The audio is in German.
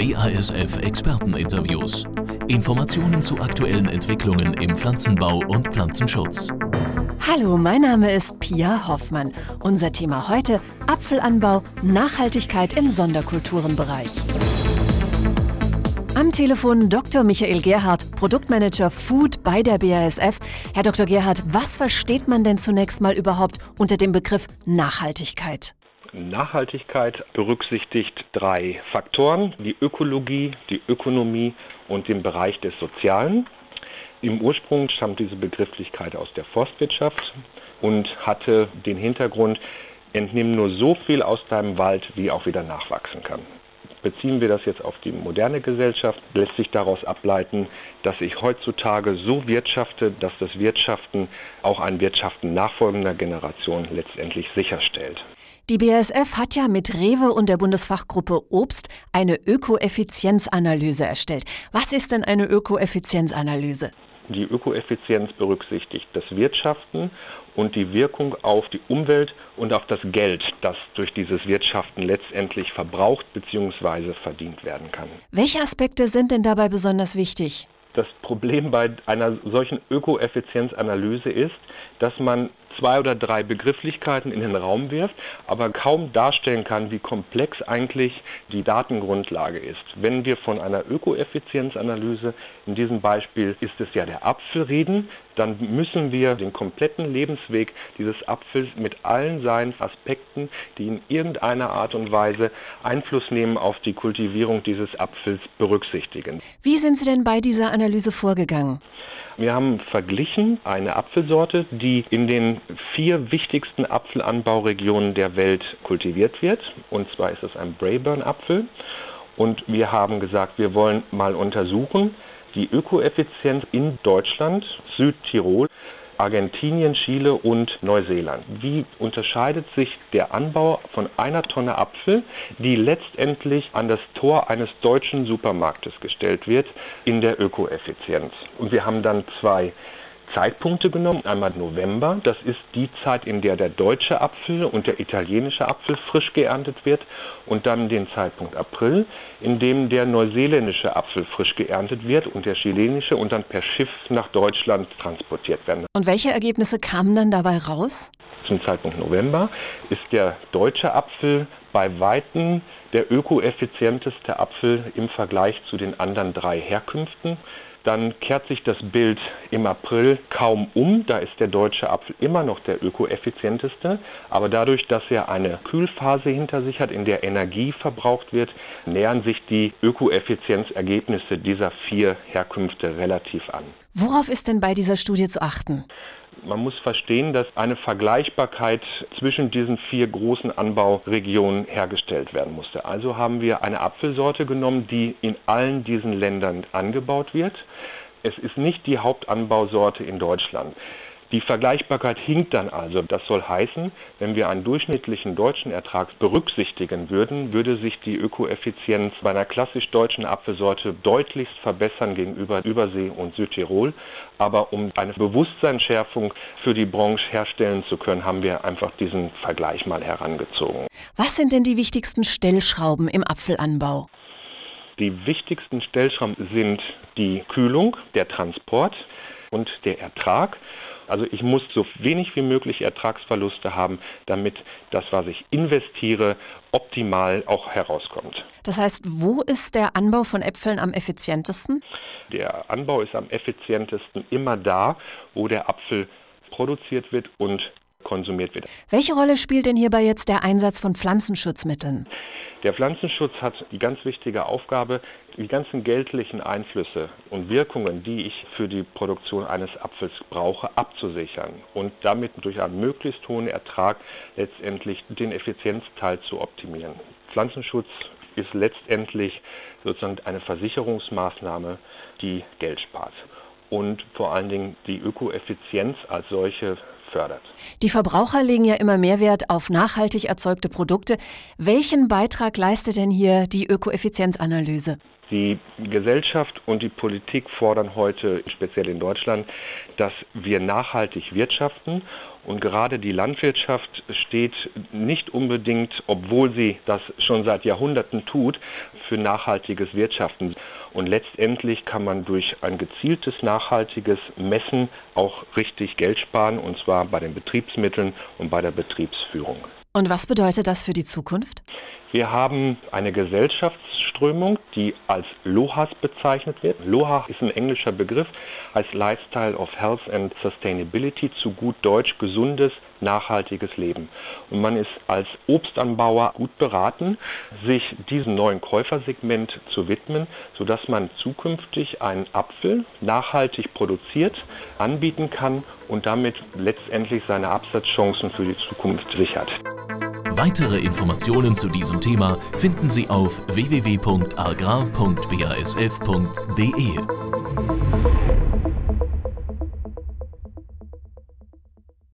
BASF Experteninterviews. Informationen zu aktuellen Entwicklungen im Pflanzenbau und Pflanzenschutz. Hallo, mein Name ist Pia Hoffmann. Unser Thema heute Apfelanbau, Nachhaltigkeit im Sonderkulturenbereich. Am Telefon Dr. Michael Gerhardt, Produktmanager Food bei der BASF. Herr Dr. Gerhardt, was versteht man denn zunächst mal überhaupt unter dem Begriff Nachhaltigkeit? Nachhaltigkeit berücksichtigt drei Faktoren, die Ökologie, die Ökonomie und den Bereich des Sozialen. Im Ursprung stammt diese Begrifflichkeit aus der Forstwirtschaft und hatte den Hintergrund, entnimm nur so viel aus deinem Wald, wie auch wieder nachwachsen kann. Beziehen wir das jetzt auf die moderne Gesellschaft, lässt sich daraus ableiten, dass ich heutzutage so wirtschafte, dass das Wirtschaften auch ein Wirtschaften nachfolgender Generation letztendlich sicherstellt. Die BASF hat ja mit Rewe und der Bundesfachgruppe Obst eine Ökoeffizienzanalyse erstellt. Was ist denn eine Ökoeffizienzanalyse? Die Ökoeffizienz berücksichtigt das Wirtschaften und die Wirkung auf die Umwelt und auf das Geld, das durch dieses Wirtschaften letztendlich verbraucht bzw. verdient werden kann. Welche Aspekte sind denn dabei besonders wichtig? Das Problem bei einer solchen Ökoeffizienzanalyse ist, dass man zwei oder drei Begrifflichkeiten in den Raum wirft, aber kaum darstellen kann, wie komplex eigentlich die Datengrundlage ist. Wenn wir von einer Ökoeffizienzanalyse, in diesem Beispiel ist es ja der Apfel reden, dann müssen wir den kompletten Lebensweg dieses Apfels mit allen seinen Aspekten, die in irgendeiner Art und Weise Einfluss nehmen auf die Kultivierung dieses Apfels berücksichtigen. Wie sind Sie denn bei dieser Analyse vorgegangen? Wir haben verglichen eine Apfelsorte, die in den vier wichtigsten Apfelanbauregionen der Welt kultiviert wird. Und zwar ist es ein Braeburn-Apfel. Und wir haben gesagt, wir wollen mal untersuchen, die Ökoeffizienz in Deutschland, Südtirol, Argentinien, Chile und Neuseeland. Wie unterscheidet sich der Anbau von einer Tonne Apfel, die letztendlich an das Tor eines deutschen Supermarktes gestellt wird, in der Ökoeffizienz? Und wir haben dann zwei Zeitpunkte genommen. Einmal November, das ist die Zeit, in der der deutsche Apfel und der italienische Apfel frisch geerntet wird. Und dann den Zeitpunkt April, in dem der neuseeländische Apfel frisch geerntet wird und der chilenische und dann per Schiff nach Deutschland transportiert werden. Und welche Ergebnisse kamen dann dabei raus? Zum Zeitpunkt November ist der deutsche Apfel bei Weitem der ökoeffizienteste Apfel im Vergleich zu den anderen drei Herkünften dann kehrt sich das Bild im April kaum um. Da ist der deutsche Apfel immer noch der ökoeffizienteste. Aber dadurch, dass er eine Kühlphase hinter sich hat, in der Energie verbraucht wird, nähern sich die Ökoeffizienzergebnisse dieser vier Herkünfte relativ an. Worauf ist denn bei dieser Studie zu achten? Man muss verstehen, dass eine Vergleichbarkeit zwischen diesen vier großen Anbauregionen hergestellt werden musste. Also haben wir eine Apfelsorte genommen, die in allen diesen Ländern angebaut wird. Es ist nicht die Hauptanbausorte in Deutschland. Die Vergleichbarkeit hinkt dann also. Das soll heißen, wenn wir einen durchschnittlichen deutschen Ertrag berücksichtigen würden, würde sich die Ökoeffizienz bei einer klassisch deutschen Apfelsorte deutlichst verbessern gegenüber Übersee und Südtirol. Aber um eine Bewusstseinsschärfung für die Branche herstellen zu können, haben wir einfach diesen Vergleich mal herangezogen. Was sind denn die wichtigsten Stellschrauben im Apfelanbau? Die wichtigsten Stellschrauben sind die Kühlung, der Transport und der Ertrag. Also ich muss so wenig wie möglich Ertragsverluste haben, damit das, was ich investiere, optimal auch herauskommt. Das heißt, wo ist der Anbau von Äpfeln am effizientesten? Der Anbau ist am effizientesten immer da, wo der Apfel produziert wird und konsumiert wird. Welche Rolle spielt denn hierbei jetzt der Einsatz von Pflanzenschutzmitteln? Der Pflanzenschutz hat die ganz wichtige Aufgabe, die ganzen geldlichen Einflüsse und Wirkungen, die ich für die Produktion eines Apfels brauche, abzusichern und damit durch einen möglichst hohen Ertrag letztendlich den Effizienzteil zu optimieren. Pflanzenschutz ist letztendlich sozusagen eine Versicherungsmaßnahme, die Geld spart und vor allen Dingen die Ökoeffizienz als solche fördert. Die Verbraucher legen ja immer mehr Wert auf nachhaltig erzeugte Produkte. Welchen Beitrag leistet denn hier die Ökoeffizienzanalyse? Die Gesellschaft und die Politik fordern heute, speziell in Deutschland, dass wir nachhaltig wirtschaften. Und gerade die Landwirtschaft steht nicht unbedingt, obwohl sie das schon seit Jahrhunderten tut, für nachhaltiges Wirtschaften. Und letztendlich kann man durch ein gezieltes nachhaltiges Messen auch richtig Geld sparen, und zwar bei den Betriebsmitteln und bei der Betriebsführung. Und was bedeutet das für die Zukunft? Wir haben eine Gesellschaftsströmung, die als LOHAS bezeichnet wird. LOHA ist ein englischer Begriff, als Lifestyle of Health and Sustainability, zu gut Deutsch gesundes, nachhaltiges Leben. Und man ist als Obstanbauer gut beraten, sich diesem neuen Käufersegment zu widmen, sodass man zukünftig einen Apfel nachhaltig produziert, anbieten kann und damit letztendlich seine Absatzchancen für die Zukunft sichert. Weitere Informationen zu diesem Thema finden Sie auf www.agrar.basf.de.